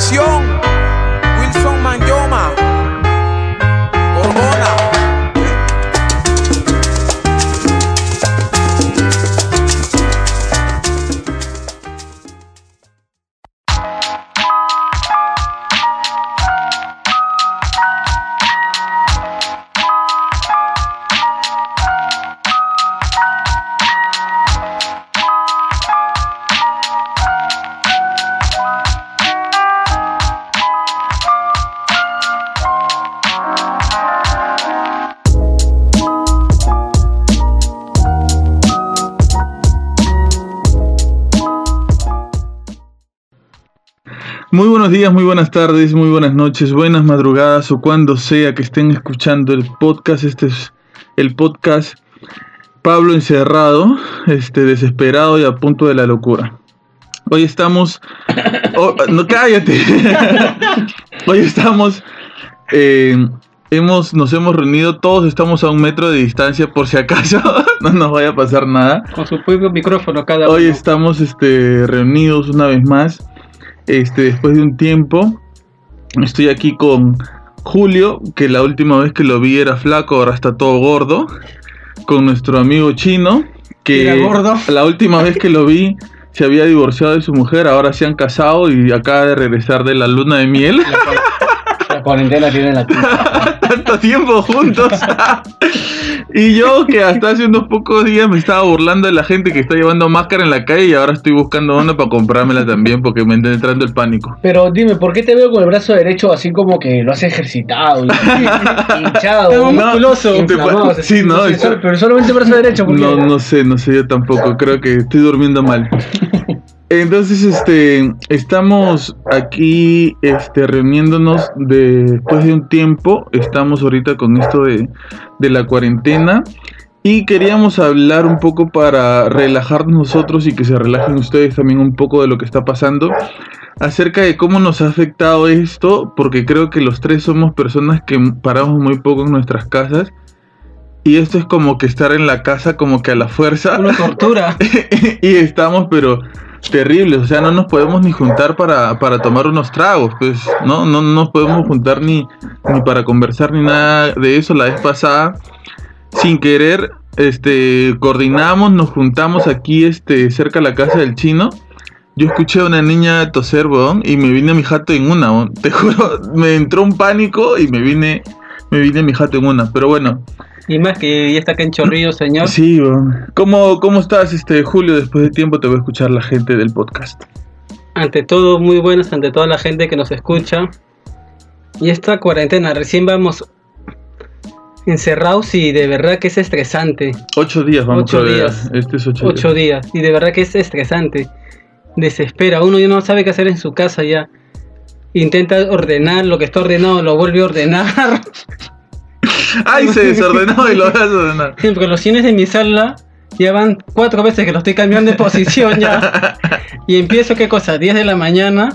Visión, días, muy buenas tardes, muy buenas noches, buenas madrugadas o cuando sea que estén escuchando el podcast. Este es el podcast Pablo encerrado, este desesperado y a punto de la locura. Hoy estamos, oh, no cállate. Hoy estamos, eh, hemos, nos hemos reunido, todos estamos a un metro de distancia por si acaso no nos vaya a pasar nada. Con su propio micrófono cada Hoy uno. estamos este, reunidos una vez más. Este, después de un tiempo. Estoy aquí con Julio, que la última vez que lo vi era flaco, ahora está todo gordo. Con nuestro amigo chino, que Era gordo. la última vez que lo vi se había divorciado de su mujer, ahora se han casado y acaba de regresar de la luna de miel. La cuarentena tiene la culpa. Tanto tiempo juntos. y yo que hasta hace unos pocos días me estaba burlando de la gente que está llevando máscara en la calle y ahora estoy buscando una para comprármela también porque me está entrando el pánico. Pero dime, ¿por qué te veo con el brazo derecho así como que lo has ejercitado? hinchado. No, musculoso. así, sí, no, sé, eso- solo- pero solamente el brazo derecho. No, no sé, no sé yo tampoco, creo que estoy durmiendo mal. Entonces, este, estamos aquí, este, reuniéndonos de- después de un tiempo, estamos ahorita con esto de, de la cuarentena y queríamos hablar un poco para relajarnos nosotros y que se relajen ustedes también un poco de lo que está pasando acerca de cómo nos ha afectado esto, porque creo que los tres somos personas que paramos muy poco en nuestras casas. Y esto es como que estar en la casa como que a la fuerza. Una tortura. y estamos, pero terribles. O sea, no nos podemos ni juntar para, para tomar unos tragos. Pues, ¿no? No nos podemos juntar ni, ni para conversar ni nada de eso. La vez pasada, sin querer, este, coordinamos, nos juntamos aquí, este, cerca de la casa del chino. Yo escuché a una niña toser, weón, y me vine a mi jato en una. Te juro, me entró un pánico y me vine, me vine a mi jato en una. Pero bueno, Y más que ya está acá en Chorrillo, señor. Sí. ¿Cómo, ¿Cómo estás, este Julio? Después de tiempo te voy a escuchar la gente del podcast. Ante todo, muy buenas ante toda la gente que nos escucha. Y esta cuarentena, recién vamos encerrados y de verdad que es estresante. Ocho días, vamos Ocho a ver. días. Este es ocho, Ocho días. días. Y de verdad que es estresante. Desespera. Uno ya no sabe qué hacer en su casa ya. Intenta ordenar lo que está ordenado, lo vuelve a ordenar. ¡Ay, se desordenó y lo vas a ordenar! Porque los cines de mi sala ya van cuatro veces que lo estoy cambiando de posición ya. Y empiezo, ¿qué cosa? 10 de la mañana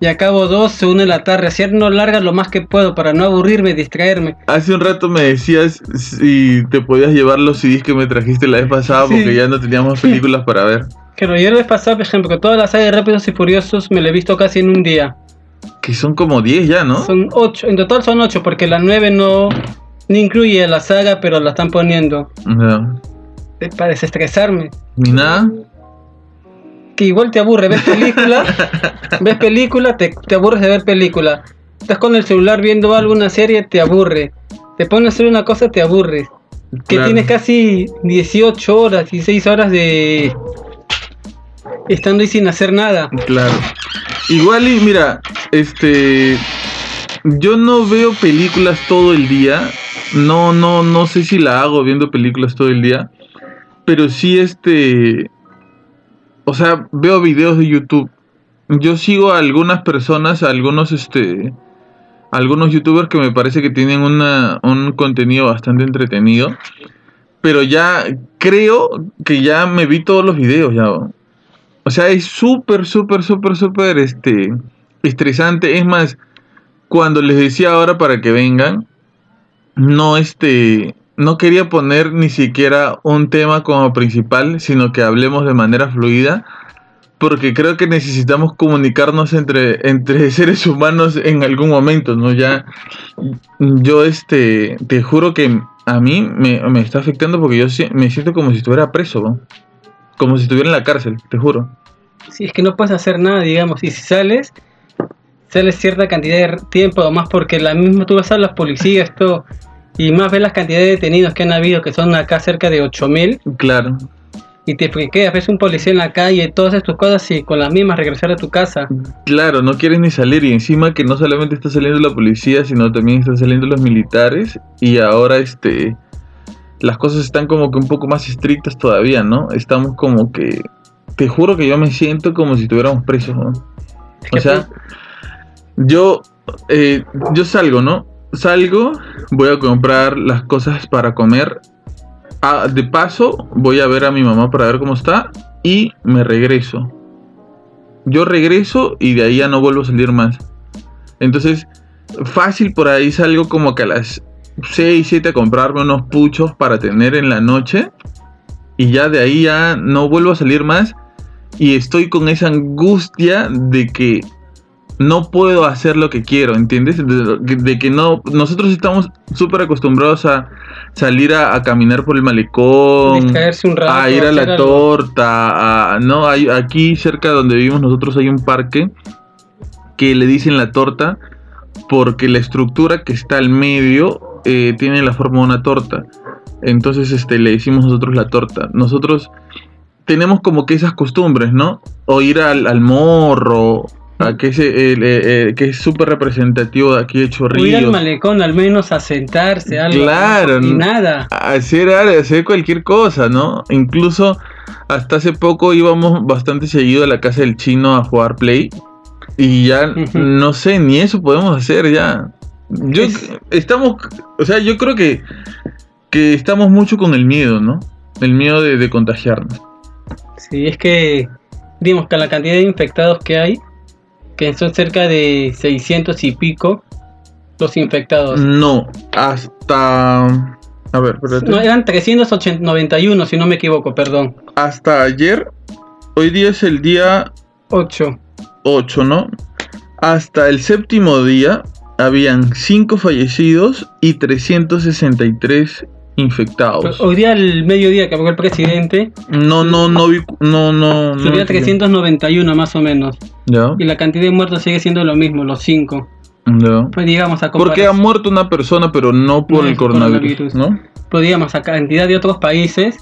y acabo 12, 1 de la tarde. Haciendo larga lo más que puedo para no aburrirme, distraerme. Hace un rato me decías si te podías llevar los CDs que me trajiste la vez pasada Sí. porque ya no teníamos películas para ver. Que lo yo la vez pasada, por ejemplo, que toda la saga de Rápidos y Furiosos me la he visto casi en un día. Que son como 10 ya, ¿no? Son 8, en total son 8, porque la 9 no, no incluye la saga, pero la están poniendo. No. Para desestresarme. Ni nada. Que igual te aburre, ves película, ves película, te, te aburres de ver película. Estás con el celular viendo alguna serie, te aburre. Te pones a hacer una cosa, te aburre. Que Claro. tienes casi 18 horas, 16 horas de... Estando ahí sin hacer nada. Claro. Igual y mira, este yo no veo películas todo el día. No, no, no sé si la hago viendo películas todo el día. Pero sí este o sea, veo videos de YouTube. Yo sigo a algunas personas, a algunos este algunos youtubers que me parece que tienen una, un contenido bastante entretenido. Pero ya creo que ya me vi todos los videos ya. O sea, es súper, súper, súper, súper este, estresante. Es más, cuando les decía ahora para que vengan, no este, no quería poner ni siquiera un tema como principal, sino que hablemos de manera fluida, porque creo que necesitamos comunicarnos entre, entre seres humanos en algún momento, ¿no? Ya, yo este, te juro que a mí me, me está afectando porque yo me siento como si estuviera preso, como si estuviera en la cárcel, te juro. Si es que no puedes hacer nada, digamos, y si sales, sales cierta cantidad de tiempo más porque la misma tú vas a las policías, todo, y más ves las cantidades de detenidos que han habido, que son acá cerca de 8000, Claro, y te quedas, ves un policía en la calle, todas estas cosas, y con las mismas regresar a tu casa. claro, no quieres ni salir y encima que no solamente está saliendo la policía, sino también están saliendo los militares y ahora este las cosas están como que un poco más estrictas todavía, ¿no? Estamos como que te juro que yo me siento como si estuviéramos presos, ¿no? O sea, yo, eh, yo salgo, ¿no? Salgo, voy a comprar las cosas para comer. Ah, de paso, voy a ver a mi mamá para ver cómo está y me regreso. Yo regreso y de ahí ya no vuelvo a salir más. Entonces, fácil por ahí salgo como que a las 6, 7 a comprarme unos puchos para tener en la noche. Y ya de ahí ya no vuelvo a salir más. Y estoy con esa angustia de que no puedo hacer lo que quiero, ¿entiendes? De, de que no, nosotros estamos súper acostumbrados a salir a, a caminar por el malecón, un rato, a ir a la torta, a, no, hay, aquí cerca donde vivimos nosotros hay un parque que le dicen la torta porque la estructura que está al medio eh, tiene la forma de una torta. Entonces este, le decimos nosotros la torta. Nosotros tenemos como que esas costumbres, ¿no? O ir al, al morro, a que, ese, el, eh, eh, que es súper representativo de aquí de O ir al Chorrillos. malecón al menos a sentarse, algo. Claro, Y nada. hacer, hacer cualquier cosa, ¿no? Incluso hasta hace poco íbamos bastante seguido a la casa del chino a jugar play. Y ya, no sé, ni eso podemos hacer ya. Yo Es- estamos, o sea, yo creo que, que estamos mucho con el miedo, ¿no? El miedo de, de contagiarnos. Sí, es que, digamos que la cantidad de infectados que hay, que son cerca de 600 y pico, los infectados. No, hasta... A ver, espérate. No, eran 391, si no me equivoco, perdón. Hasta ayer, hoy día es el día 8. 8, ¿no? Hasta el séptimo día habían 5 fallecidos y 363 infectados. Hoy día, al mediodía que habló el presidente, No, no, no vi, no, no, subió a 391 más o menos. Ya, Y la cantidad de muertos sigue siendo lo mismo, los 5. ya. Pues digamos a Porque ha muerto una persona, pero no por No el coronavirus, coronavirus. ¿no? pues digamos a cantidad de otros países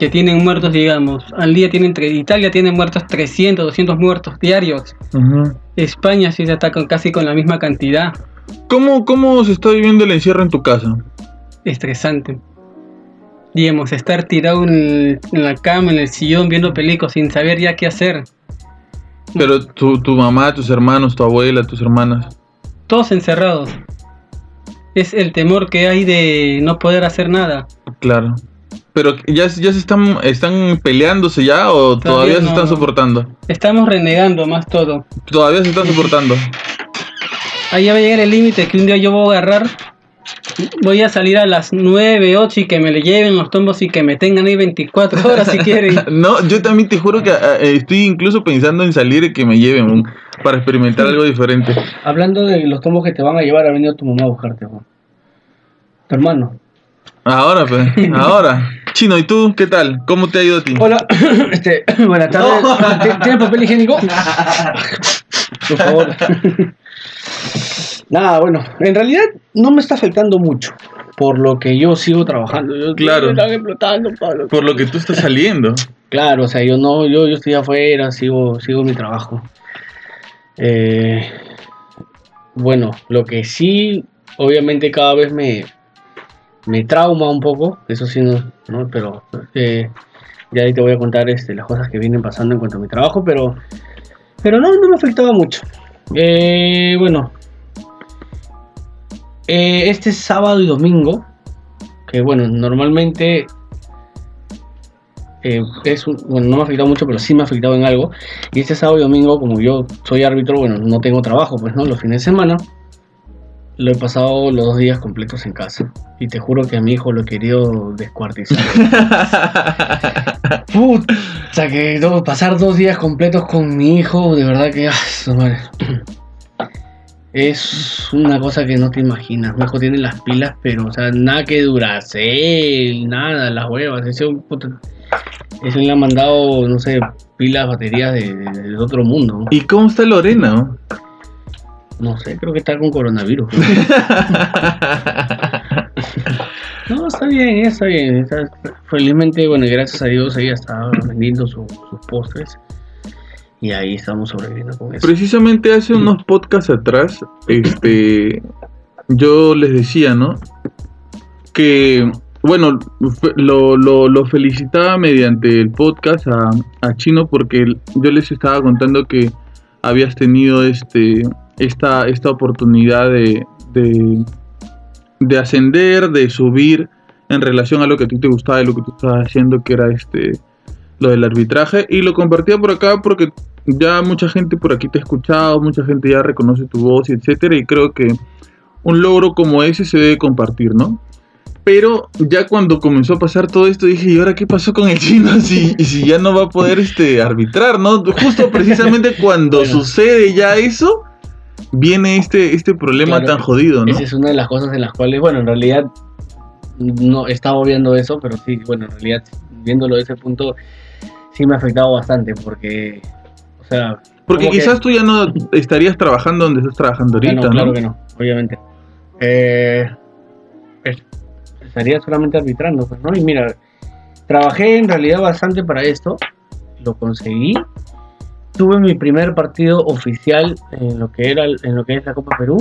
que tienen muertos, digamos, al día tienen, Italia tiene muertos 300, 200 muertos diarios. España sí se está con, casi con la misma cantidad. ¿Cómo, ¿Cómo se está viviendo el encierro en tu casa? Estresante. Digamos, estar tirado en, en la cama, en el sillón, viendo películas sin saber ya qué hacer. Pero tu, tu mamá, tus hermanos, tu abuela, tus hermanas. Todos encerrados. Es el temor que hay de no poder hacer nada. Claro. Pero ya, ya se están, están peleándose ya o todavía, Todavía se están soportando. Estamos renegando más todo. Todavía se están soportando. Ahí va a llegar el límite que un día yo voy a agarrar. Voy a salir a las 9, 8 y que me le lleven los tombos y que me tengan ahí 24 horas si quieren. No, yo también te juro que ah, eh, estoy incluso pensando en salir y que me lleven un- para experimentar algo diferente. Hablando de los tomos que te van a llevar, ha venido tu mamá a buscarte, Juan. Tu hermano. Ahora, pues, ahora. Chino, ¿y tú qué tal? ¿Cómo te ha ido a ti? Hola, este, buenas tardes. ¿Ti- ¿Tiene papel higiénico? Por favor. Nada, bueno, en realidad no me está afectando mucho, por lo que yo sigo trabajando. Yo, Claro. Me están explotando, Pablo. Por lo que tú estás saliendo. Claro, o sea, yo no, yo, yo estoy afuera, sigo, sigo mi trabajo. Eh, bueno, lo que sí, obviamente cada vez me, me trauma un poco, eso sí, no, ¿no? pero eh, ya ahí te voy a contar este, las cosas que vienen pasando en cuanto a mi trabajo, pero, pero no, no me afectaba mucho. Eh, bueno, eh, este sábado y domingo, que bueno, normalmente eh, es un- bueno, no me ha afectado mucho, pero sí me ha afectado en algo. Y este sábado y domingo, como yo soy árbitro, bueno, no tengo trabajo, pues no, los fines de semana. lo he pasado los dos días completos en casa. Y te juro que a mi hijo lo he querido descuartizar. Puta, que no, pasar dos días completos con mi hijo, de verdad que. ah, su madre. Es una cosa que no te imaginas. Hijo tiene las pilas, pero, o sea, nada que Duracell, nada, las huevas. Ese, ese le ha mandado, no sé, pilas, baterías de, de- de otro mundo. ¿no? ¿Y cómo está Lorena? no? Sé, creo que está con coronavirus. No, está bien, está bien. está- felizmente, bueno, gracias a Dios ella está vendiendo su- sus postres. Y ahí estamos sobreviviendo con eso. Precisamente hace unos podcasts atrás, este, yo les decía, ¿no? Que, bueno, lo, lo felicitaba mediante el podcast a, a Chino porque yo les estaba contando que habías tenido este, esta, esta oportunidad de, de, de ascender, de subir en relación a lo que a ti te gustaba y lo que tú estabas haciendo, que era este lo del arbitraje. Y lo compartía por acá porque ya mucha gente por aquí te ha escuchado, mucha gente ya reconoce tu voz, etcétera, y creo que un logro como ese se debe compartir, ¿no? Pero ya cuando comenzó a pasar todo esto dije, ¿y ahora qué pasó con el chino si, si ya no va a poder este arbitrar, ¿no? Justo precisamente cuando Bueno. sucede ya eso, viene este, este problema Claro, tan jodido, ¿no? Esa es una de las cosas en las cuales, bueno, en realidad no estaba viendo eso, pero sí, bueno, en realidad viéndolo de ese punto sí me ha afectado bastante porque, o sea, Porque que- quizás tú ya no estarías trabajando donde estás trabajando Ah, ahorita, no, claro ¿no? que no, obviamente. Eh, es- estaría solamente arbitrando, pues, ¿no? Y mira, trabajé en realidad bastante para esto, lo conseguí. Tuve mi primer partido oficial en lo que era en lo que es la Copa Perú.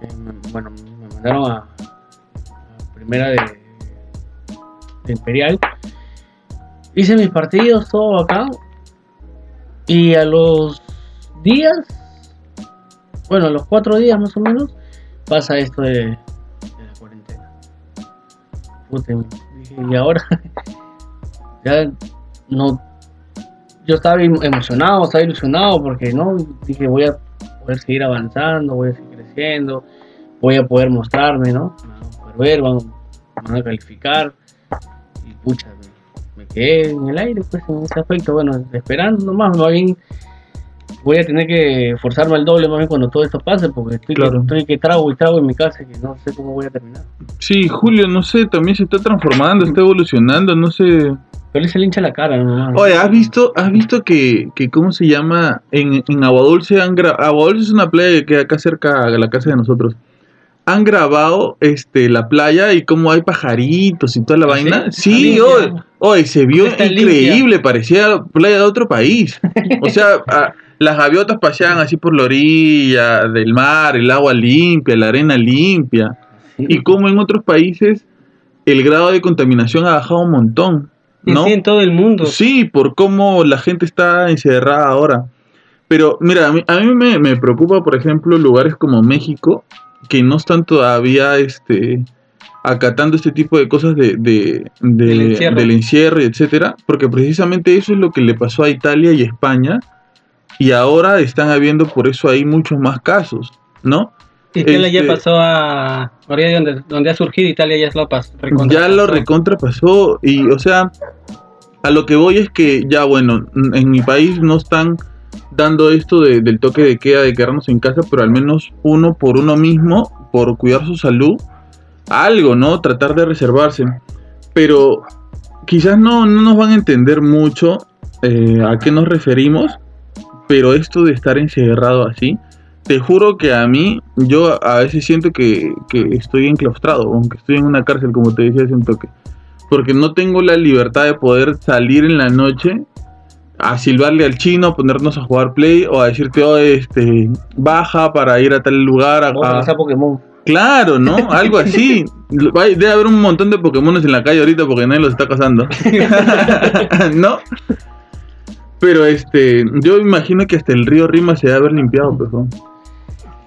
Eh, me- bueno, me mandaron a, a primera de, de Imperial. Hice mis partidos, todo acá. Y a los días bueno, a los cuatro días más o menos, pasa esto de, la cuarentena. Puta, y ahora ya no. Yo estaba em- emocionado, estaba ilusionado porque no dije voy a poder seguir avanzando, voy a seguir creciendo, voy a poder mostrarme, ¿no? Me van a poder ver, van, van a calificar y pucha, me, quedé en el aire pues en ese aspecto, bueno, esperando nomás, más bien voy a tener que forzarme al doble más bien cuando todo esto pase, porque estoy, Claro. que, estoy que trago y trago en mi casa que no sé cómo voy a terminar. Sí, Julio, no sé, también se está transformando, está evolucionando, no sé. Pero se le hincha la cara, nomás. Oye, ¿has visto, has visto que, que cómo se llama? En, en Aguadulce han. Aguadulce es una playa que queda acá cerca de la casa de nosotros. Han grabado este la playa y cómo hay pajaritos y toda la ¿Ah, vaina. sí? Limpia. oye, se vio increíble, parecía playa de otro país. O sea, a- las gaviotas paseaban así por la orilla del mar, el agua limpia, la arena limpia. Sí. Y como en otros países el grado de contaminación ha bajado un montón. ¿no? sí, en todo el mundo. Sí, por cómo la gente está encerrada ahora. Pero mira, a mí, a mí me, me preocupa, por ejemplo, lugares como México, que no están todavía este, acatando este tipo de cosas de, de- de- Del encierro. del encierro y etcétera, porque precisamente eso es lo que le pasó a Italia y España, y ahora están habiendo por eso ahí muchos más casos, ¿no? Italia ya Este- pasó a. Ya donde, donde ha surgido Italia ya lo pasó. ya lo recontra pasó y o sea a lo que voy es que ya bueno en mi país no están dando esto de- del toque de queda de quedarnos en casa pero al menos uno por uno mismo por cuidar su salud algo no tratar de reservarse pero quizás no, no nos van a entender mucho eh, a qué nos referimos pero esto de estar encerrado así te juro que a mí, yo a veces siento que, que estoy enclaustrado, aunque estoy en una cárcel, como te decía hace un toque. Porque no tengo la libertad de poder salir en la noche a silbarle al chino, a ponernos a jugar play o a decirte, oh, este, baja para ir a tal lugar. A, a Pokémon. Claro, ¿no? Algo así. Debe haber un montón de Pokémones en la calle ahorita porque nadie los está cazando. ¿No? Pero este, yo imagino que hasta el río Rima se debe haber limpiado, pues. ¿no?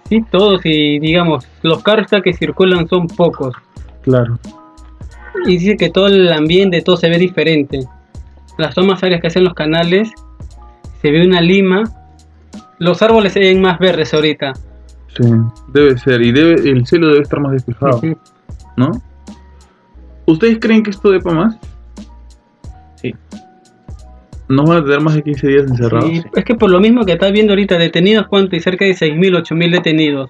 Sí, todos. Y digamos, los carros que circulan son pocos. Claro. Y dice que todo el ambiente, todo se ve diferente. Las tomas aéreas que hacen los canales, se ve una lima. Los árboles se ven más verdes ahorita. Sí, debe ser. Y debe, el cielo debe estar más despejado. ¿no? ¿Ustedes creen que esto dé para más? Sí. ¿Nos van a tener más de 15 días encerrados? Sí, es que por lo mismo que estás viendo ahorita, detenidos, ¿cuánto? Y cerca de 6.000, 8.000 detenidos.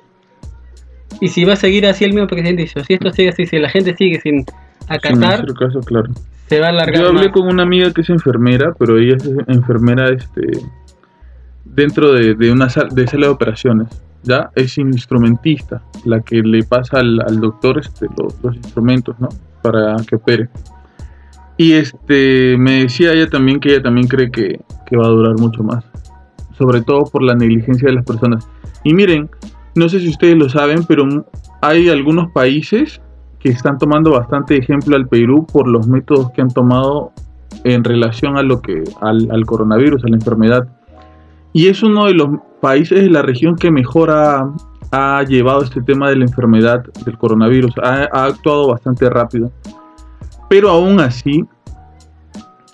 Y si va a seguir así el mismo presidente dice, si esto sigue así, si la gente sigue sin Sin acatar, hacer caso, claro. Se va a alargar Yo hablé más. con una amiga que es enfermera, pero ella es enfermera este, dentro de, de una sal- de sala de operaciones. ¿ya? Es instrumentista, la que le pasa al, al doctor este, los, los instrumentos ¿no? para que opere. Y este, me decía ella también que ella también cree que, que va a durar mucho más, sobre todo por la negligencia de las personas. Y miren, no sé si ustedes lo saben, pero hay algunos países que están tomando bastante ejemplo al Perú por los métodos que han tomado en relación a lo que al, al coronavirus, a la enfermedad. Y es uno de los países de la región que mejor ha, ha llevado este tema de la enfermedad del coronavirus. Ha, ha actuado bastante rápido. Pero aún así,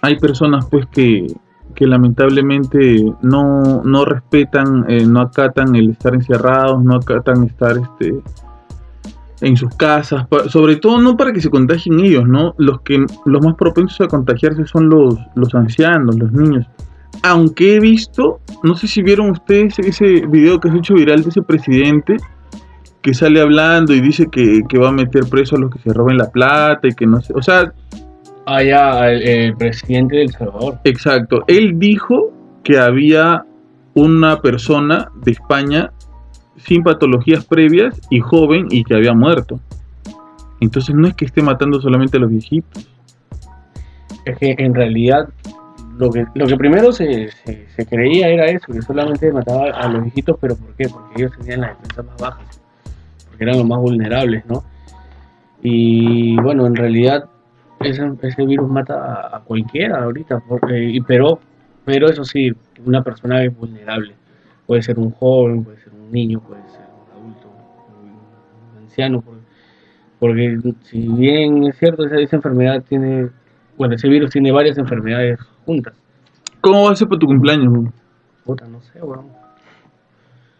hay personas pues que, que lamentablemente no, no respetan, eh, no acatan el estar encerrados, no acatan estar este, en sus casas, sobre todo no para que se contagien ellos, ¿no? Los que los más propensos a contagiarse son los, los ancianos, los niños. Aunque he visto, no sé si vieron ustedes ese video que se ha hecho viral de ese presidente que sale hablando y dice que, que va a meter preso a los que se roben la plata y que no sé, o sea, Ah, ya, el, el presidente del Salvador. Exacto. Él dijo que había una persona de España sin patologías previas y joven y que había muerto. Entonces no es que esté matando solamente a los viejitos. Es que en realidad lo que, lo que primero se, se, creía era eso, que solamente mataba a los viejitos, pero ¿por qué? Porque ellos tenían las defensas más bajas, porque eran los más vulnerables, ¿no? Y bueno, en realidad ese, ese virus mata a, cualquiera ahorita, porque, pero, pero eso sí, una persona es vulnerable. Puede ser un joven, puede ser niño, puede ser un adulto, un, un anciano, porque, porque si bien es cierto, esa, esa enfermedad tiene bueno, ese virus tiene varias enfermedades juntas. ¿Cómo va a ser para tu cumpleaños? bro? Puta, no sé, weón.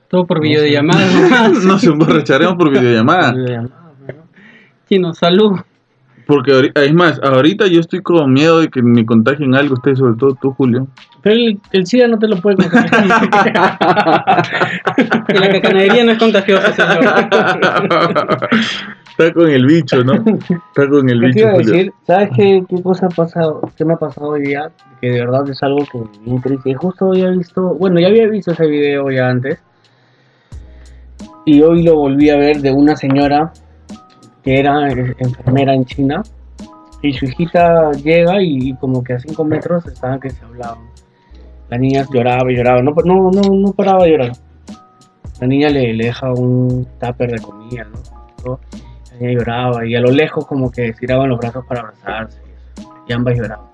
Todo por No videollamada. Nos emborracharemos por videollamada. Videollamada, weón. Chino, salud. Porque es más, ahorita yo estoy con miedo de que me contagien algo, ustedes, sobre todo tú, Julio. Pero el, el SIDA no te lo puede conseguir. Y la cacanería no es contagiosa, señor. Está con el bicho, ¿no? Está con el ¿Qué te bicho, iba a Julio. ¿Sabes qué, qué cosa ha pasado? ¿Qué me ha pasado hoy día? Que de verdad es algo que me intriga. Y Justo hoy he visto, bueno, ya había visto ese video ya antes. Y hoy lo volví a ver de una señora que era enfermera en China. Y su hijita llega y como que a 5 metros estaban que se hablaban. La niña lloraba y lloraba. No, no, no, no paraba de llorar. La niña le, le deja un tupper de comida, ¿no? La niña lloraba y a lo lejos como que estiraban los brazos para abrazarse y ambas lloraban.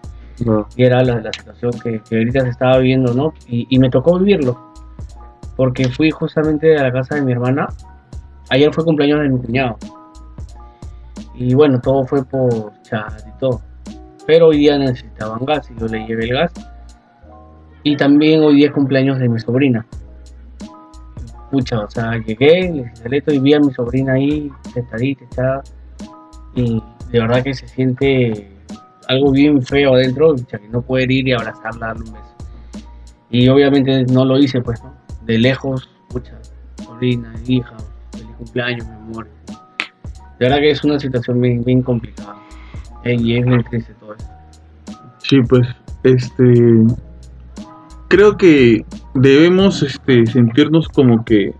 No. Y era la, la situación que, que ahorita se estaba viviendo, ¿no? Y, y me tocó vivirlo. Porque fui justamente a la casa de mi hermana. Ayer fue cumpleaños de mi cuñado. Y bueno, todo fue por chat y todo. Pero hoy día necesitaban gas y yo le llevé el gas. Y también hoy día es cumpleaños de mi sobrina. Pucha, o sea, llegué, le instalé y vi a mi sobrina ahí, sentadita, echada. Y de verdad que se siente algo bien feo adentro, que no poder ir y abrazarla, darle un beso. Y obviamente no lo hice, pues, ¿no? De lejos, pucha, sobrina, hija, feliz cumpleaños, mi amor. De verdad que es una situación bien, bien complicada. Eh, y es bien triste todo esto. Sí, pues, este. Creo que debemos este, sentirnos como que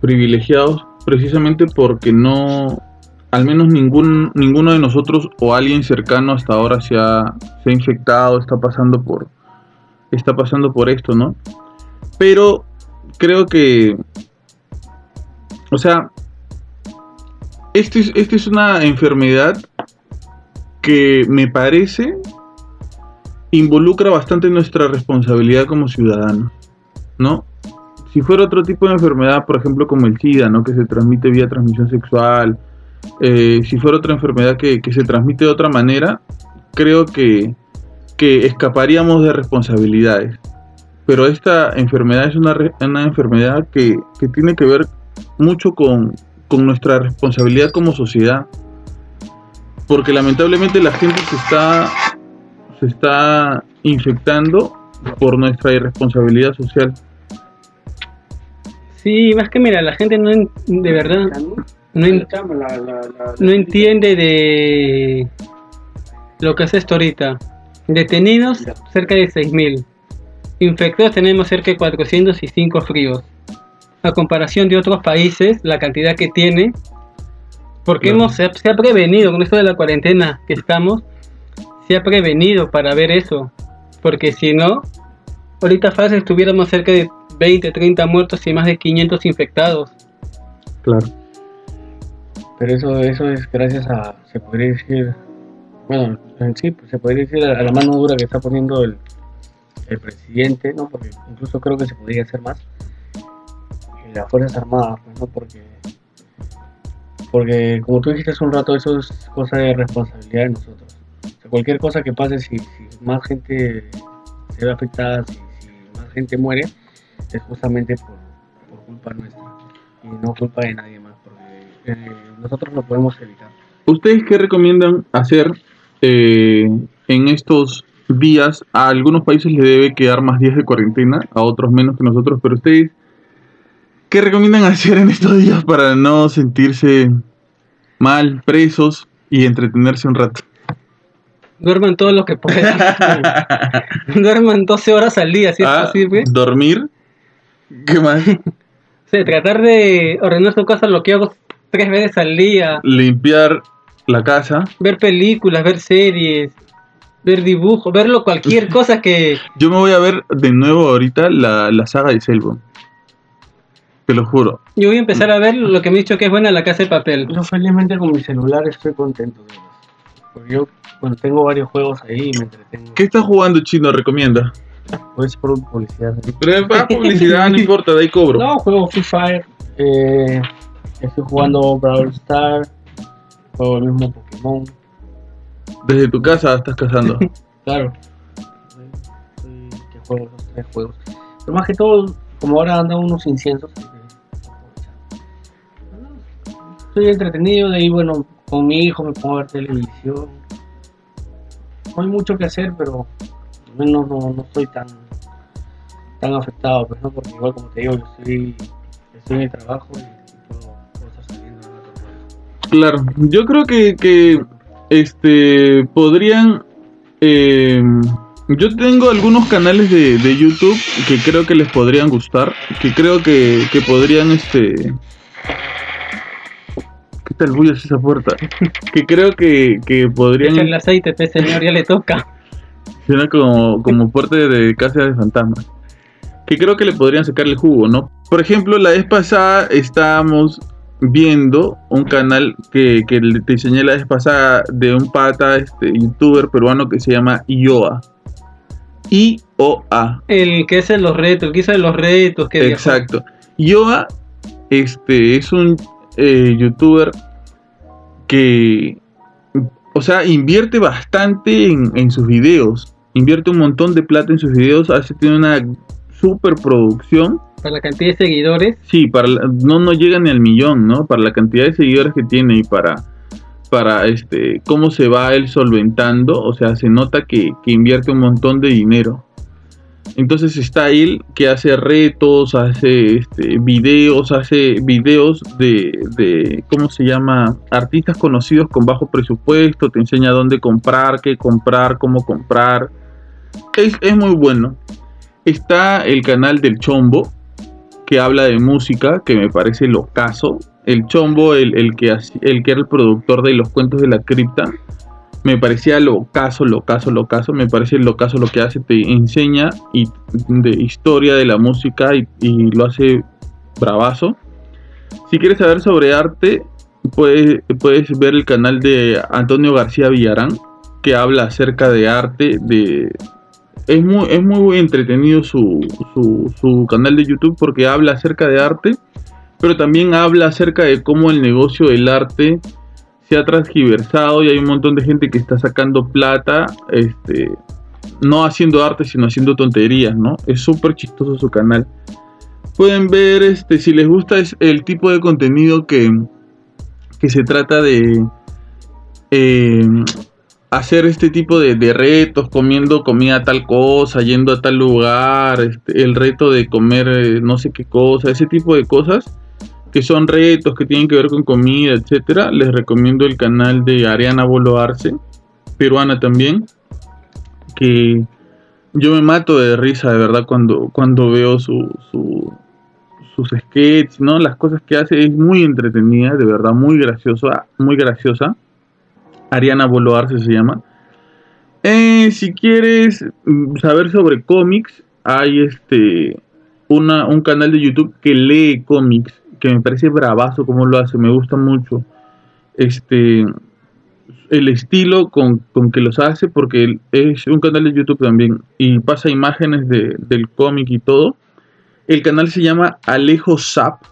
privilegiados precisamente porque no, al menos ningún, ninguno de nosotros o alguien cercano hasta ahora se ha, se ha infectado, está pasando por, está pasando por esto, ¿no? Pero creo que, o sea, este es, este es una enfermedad que me parece involucra bastante nuestra responsabilidad como ciudadanos, ¿no? Si fuera otro tipo de enfermedad, por ejemplo como el SIDA, ¿no? Que se transmite vía transmisión sexual, eh, si fuera otra enfermedad que, que se transmite de otra manera, creo que, que escaparíamos de responsabilidades. Pero esta enfermedad es una, una enfermedad que, que tiene que ver mucho con, con nuestra responsabilidad como sociedad. Porque lamentablemente la gente se está, se está infectando por nuestra irresponsabilidad social. Sí, más que mira, la gente no de verdad no entiende de lo que es esto ahorita. Detenidos cerca de 6.000. Infectados tenemos cerca de 405 fríos. A comparación de otros países, la cantidad que tiene, porque Claro. hemos, se, ha, se ha prevenido con esto de la cuarentena que estamos, se ha prevenido para ver eso. Porque si no, ahorita fácil estuviéramos cerca de 20, 30 muertos y más de 500 infectados. Claro. Pero eso, eso es gracias a, se podría decir, bueno, en sí, pues, se podría decir a, a la mano dura que está poniendo el, el presidente, ¿no? Porque incluso creo que se podría hacer más. Las Fuerzas Armadas, pues, ¿no? Porque, porque como tú dijiste hace un rato, eso es cosa de responsabilidad de nosotros. O sea, cualquier cosa que pase, si, más gente se ve afectada, si, más gente muere, es justamente por, culpa nuestra y no culpa de nadie más, porque eh, nosotros lo podemos evitar. ¿Ustedes qué recomiendan hacer eh, en estos días? A algunos países les debe quedar más días de cuarentena, a otros menos que nosotros, pero ustedes, ¿qué recomiendan hacer en estos días para no sentirse mal, presos y entretenerse un rato? Duerman todo lo que puedan. Duerman 12 horas al día, si es Ah, posible. ¿Dormir? ¿Qué más? Sea, tratar de ordenar su casa, lo que hago tres veces al día. Limpiar la casa. Ver películas, ver series, ver dibujos, verlo cualquier cosa que... Yo me voy a ver de nuevo ahorita la, la saga de Selvo. Te lo juro. Yo voy a empezar a ver lo que me he dicho que es buena la casa de papel. Yo felizmente con mi celular estoy contento. Porque yo cuando tengo varios juegos ahí me entretengo. ¿Qué estás jugando chino? Recomienda. Pues por publicidad. Pero es publicidad, no importa, de ahí cobro. No, juego Free Fire. Eh, estoy jugando Brawl Star. Juego el mismo Pokémon. Desde tu casa estás cazando. Claro. Que juego esos tres juegos. Pero más que todo, como ahora andan unos inciensos. Estoy entretenido, de ahí bueno, con mi hijo me a ver televisión. No hay mucho que hacer, pero menos no, no estoy tan tan afectado, pues no, porque igual como te digo, yo estoy, estoy en el trabajo y puedo, puedo estar saliendo. Claro, yo creo que, que este podrían. eh, yo tengo algunos canales de, de YouTube que creo que les podrían gustar. Que creo que, que podrían este. ¿Qué tal bullas esa puerta? Que creo que, que podrían. El aceite, pues, señor, ya le toca. Suena como, como puerta de casa de fantasmas. Que creo que le podrían sacar el jugo, ¿no? Por ejemplo, la vez pasada estábamos viendo un canal que, que te enseñé la vez pasada de un pata, este, youtuber peruano que se llama IOA. I-O-A. El que hace los retos, el que hizo los retos, que. Exacto. Yoa este, es un eh, youtuber que, o sea, invierte bastante en, en sus videos. Invierte un montón de plata en sus videos. Hace, tiene una super producción. Para la cantidad de seguidores. Sí, para la- no, no llega ni al millón, ¿no? Para la cantidad de seguidores que tiene y para, para este, cómo se va él solventando. O sea, se nota que, que invierte un montón de dinero. Entonces está él que hace retos, hace este, videos, hace videos de, de, ¿cómo se llama? Artistas conocidos con bajo presupuesto, te enseña dónde comprar, qué comprar, cómo comprar. Es, es muy bueno. Está el canal del Chombo, que habla de música, que me parece locazo. El Chombo, el, el que, el que era el productor de los cuentos de la cripta, me parecía locazo, locazo, locazo. Me parece locazo lo que hace, te enseña y, de historia de la música y, y lo hace bravazo. Si quieres saber sobre arte, puedes, puedes ver el canal de Antonio García Villarán, que habla acerca de arte, de... Es muy, es muy entretenido su, su, su canal de YouTube porque habla acerca de arte, pero también habla acerca de cómo el negocio del arte se ha transgiversado y hay un montón de gente que está sacando plata, este, no haciendo arte, sino haciendo tonterías, ¿no? Es súper chistoso su canal. Pueden ver, este, si les gusta es el tipo de contenido que, que se trata de eh, hacer este tipo de, retos, comiendo comida tal cosa, yendo a tal lugar, este, el reto de comer eh, no sé qué cosa, ese tipo de cosas que son retos que tienen que ver con comida, etcétera, les recomiendo el canal de Ariana Boloarse, peruana también, que yo me mato de risa de verdad cuando, cuando veo su, su- sus sketches, ¿no? Las cosas que hace es muy entretenida, de verdad, muy graciosa, muy graciosa. Ariana Boloarse se llama. Eh, si quieres saber sobre cómics, hay este una, un canal de YouTube que lee cómics, que me parece bravazo como lo hace, me gusta mucho. Este el estilo con, con que los hace, porque es un canal de YouTube también y pasa imágenes de- del cómic y todo. El canal se llama Alejo Zap.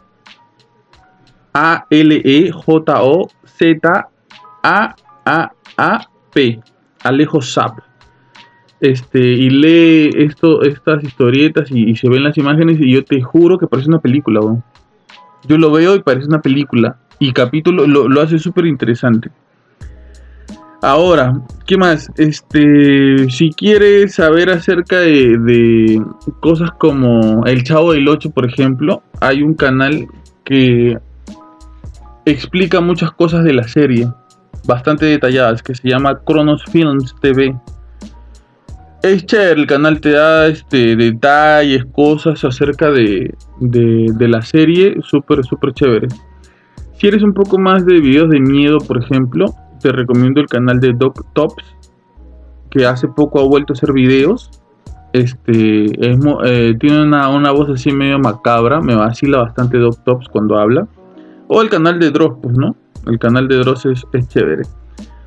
A-L-E-J-O-Z-A-A-A-P. Alejo Zap. Este, y lee esto, estas historietas y, se ven las imágenes y yo te juro que parece una película. Yo lo veo y parece una película. Y capítulo lo, lo hace súper interesante. Ahora, ¿qué más? Este, si quieres saber acerca de, de cosas como El Chavo del 8, por ejemplo, hay un canal que explica muchas cosas de la serie, bastante detalladas, que se llama Cronos Films TV. Es chévere, el canal te da este, detalles, cosas acerca de, de, de la serie, súper, súper chévere. Si eres un poco más de videos de miedo, por ejemplo, te recomiendo el canal de Doc Tops, que hace poco ha vuelto a hacer videos. Este, es eh, tiene una, una voz así medio macabra, me vacila bastante Doc Tops cuando habla. O el canal de Dross, pues, ¿no? El canal de Dross es, es chévere.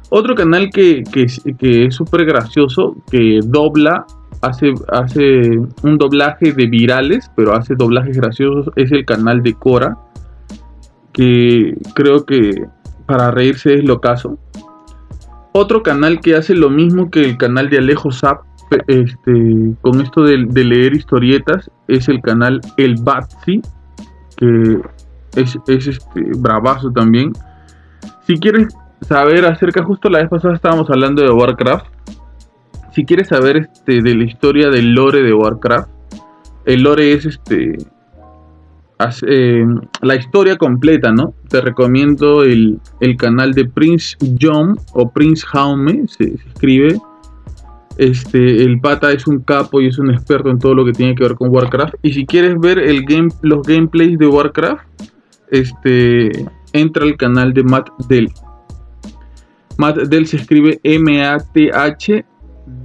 Otro canal que, que, que es súper gracioso, que dobla, hace, hace un doblaje de virales, pero hace doblajes graciosos, es el canal de Cora, que creo que para reírse es lo caso. Otro canal que hace lo mismo que el canal de Alejo Zap, este, con esto de, de leer historietas, es el canal El Batsy, que es, es este, bravazo también. Si quieres saber acerca, justo la vez pasada estábamos hablando de Warcraft. Si quieres saber este, de la historia del lore de Warcraft, el lore es este eh, la historia completa, ¿no? Te recomiendo el, el canal de Prince John o Prince Jaume, se, escribe. Este, el pata es un capo y es un experto en todo lo que tiene que ver con Warcraft. Y si quieres ver los gameplays de Warcraft, este, entra al canal de Matt Dell. Matt Dell se escribe M-A-T-H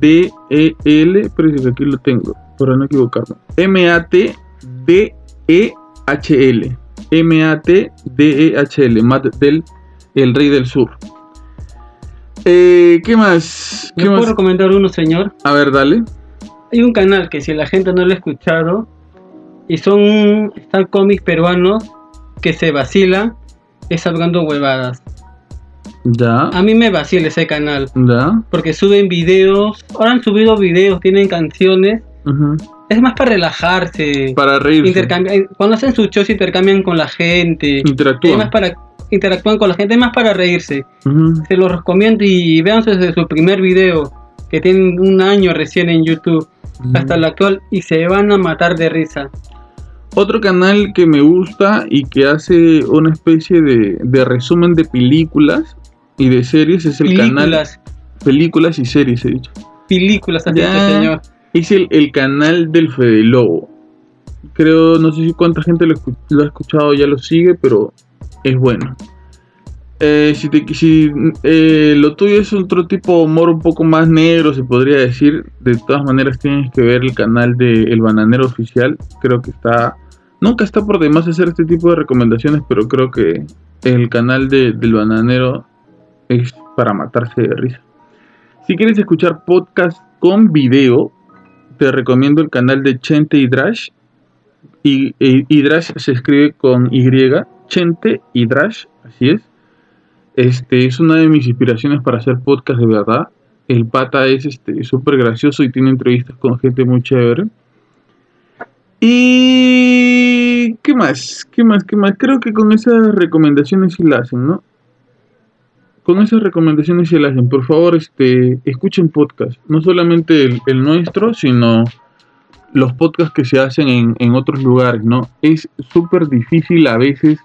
D-E-L, pero aquí lo tengo, para no equivocarme. M-A-T-D-E-H-L. M-A-T-D-E-H-L. Matt el rey del sur. Eh, ¿Qué más? ¿Qué ¿Me puedo más? recomendar uno, señor? A ver, dale. Hay un canal que si la gente no lo ha escuchado, y son están cómics peruanos que se vacilan, es hablando huevadas. Ya. A mí me vacila ese canal, Ya. porque suben videos, ahora han subido videos, tienen canciones, es más para relajarse. Para reírse. intercambiar, cuando hacen sus shows intercambian con la gente. Es Interactúan. más para interactúan con la gente, es más para reírse. Se los recomiendo y vean desde su primer video, que tienen un año recién en YouTube, hasta el actual, y se van a matar de risa. Otro canal que me gusta y que hace una especie de, de resumen de películas y de series es el canal Películas, películas y series he dicho. películas, así Ya. que señor. Es el, el canal del Fede Lobo. Creo, no sé si cuánta gente lo ha escuchado ya lo sigue, pero es bueno. Eh, si te- si, eh, lo tuyo es otro tipo de humor un poco más negro, se podría decir. De todas maneras, tienes que ver el canal de El Bananero Oficial. Creo que está. Nunca está por demás hacer este tipo de recomendaciones, pero creo que el canal de- del Bananero es para matarse de risa. Si quieres escuchar podcast con video, te recomiendo el canal de Chente y Drash. Y, Drash se escribe con Y. Chente y Drash, así es. Este es una de mis inspiraciones para hacer podcast de verdad. El pata es este súper gracioso y tiene entrevistas con gente muy chévere. Y ¿qué más? ¿Qué más? ¿Qué más? Creo que con esas recomendaciones sí la hacen, ¿no? Con esas recomendaciones sí la hacen. Por favor, este, escuchen podcast. No solamente el, el nuestro, sino los podcasts que se hacen en, en otros lugares, ¿no? Es súper difícil a veces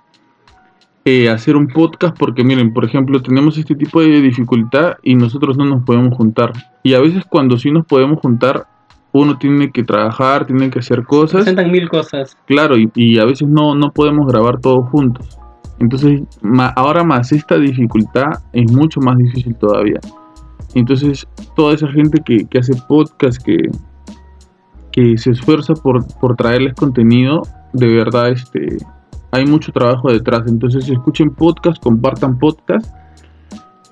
eh, hacer un podcast porque miren, por ejemplo, tenemos este tipo de dificultad y nosotros no nos podemos juntar. Y a veces cuando sí nos podemos juntar, uno tiene que trabajar, tiene que hacer cosas. Presentan mil cosas. Claro, y, y a veces no, no podemos grabar todos juntos. Entonces, ahora más esta dificultad es mucho más difícil todavía. Entonces, toda esa gente que, hace podcast, que, que se esfuerza por, por traerles contenido, de verdad, este, hay mucho trabajo detrás. Entonces, escuchen podcast, compartan podcast.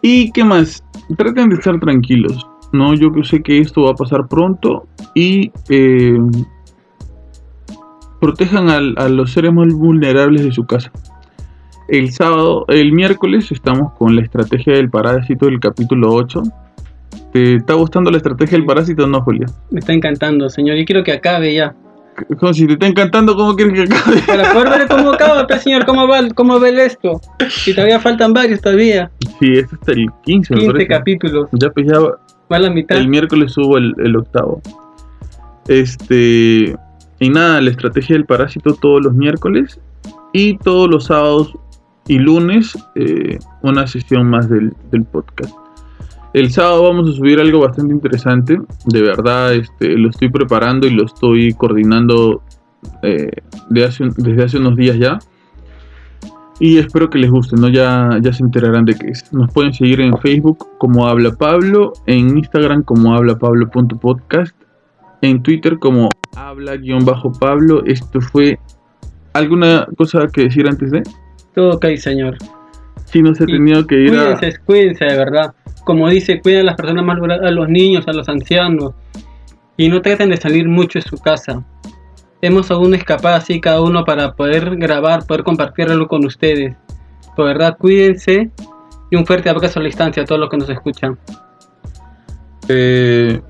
¿Y qué más? Traten de estar tranquilos. No, yo sé que esto va a pasar pronto y eh, protejan a los seres más vulnerables de su casa. El sábado, el miércoles estamos con la estrategia del parásito del capítulo 8. ¿Te está gustando la estrategia del parásito o no, Julia? Me está encantando, señor. Y quiero que acabe ya. Como si te está encantando, ¿cómo quieres que acabe? Para poder ver cómo acaba, pues, señor, cómo va, cómo ve esto. Y todavía faltan varios todavía. Sí, es hasta el 15, me 15 parece. capítulos. Ya pues ya Va a la mitad. el miércoles subo el, el octavo. Este. Y nada, la estrategia del parásito todos los miércoles. Y todos los sábados y lunes eh, una sesión más del, podcast. El sábado vamos a subir algo bastante interesante. De verdad, este, lo estoy preparando y lo estoy coordinando eh, desde hace unos días ya. Y espero que les guste, ¿no? Ya, ya se enterarán de qué es. Nos pueden seguir en Facebook como Habla Pablo, en Instagram como hablapablo.podcast, en Twitter como habla-pablo. Esto fue alguna cosa que decir antes de. Todo ok, señor. Si no se ha tenido que ir a. Cuídense, cuídense de verdad. Como dice, cuiden a las personas más vulnerables, a los niños, a los ancianos. Y no traten de salir mucho de su casa. Hemos aún escapado así cada uno para poder grabar, poder compartir algo con ustedes. Por verdad, cuídense. Y un fuerte abrazo a la distancia a todos los que nos escuchan. Eh,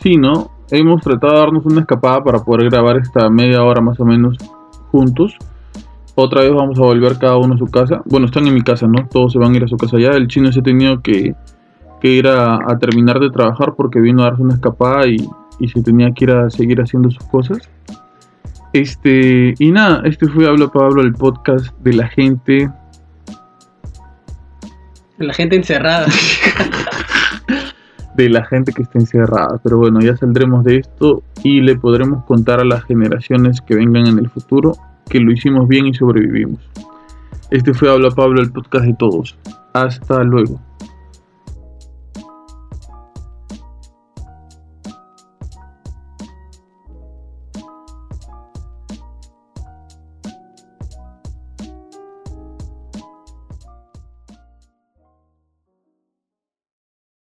sí, ¿no? Hemos tratado de darnos una escapada para poder grabar esta media hora más o menos juntos. Otra vez vamos a volver cada uno a su casa. Bueno, están en mi casa, ¿no? Todos se van a ir a su casa ya. El chino se ha tenido que, que ir a, a terminar de trabajar porque vino a darse una escapada y, y se tenía que ir a seguir haciendo sus cosas. Este, y nada, este fue Habla Pablo, el podcast de la gente La gente encerrada. de la gente que está encerrada. Pero bueno, ya saldremos de esto y le podremos contar a las generaciones que vengan en el futuro que lo hicimos bien y sobrevivimos. Este fue Habla Pablo, el podcast de todos. Hasta luego.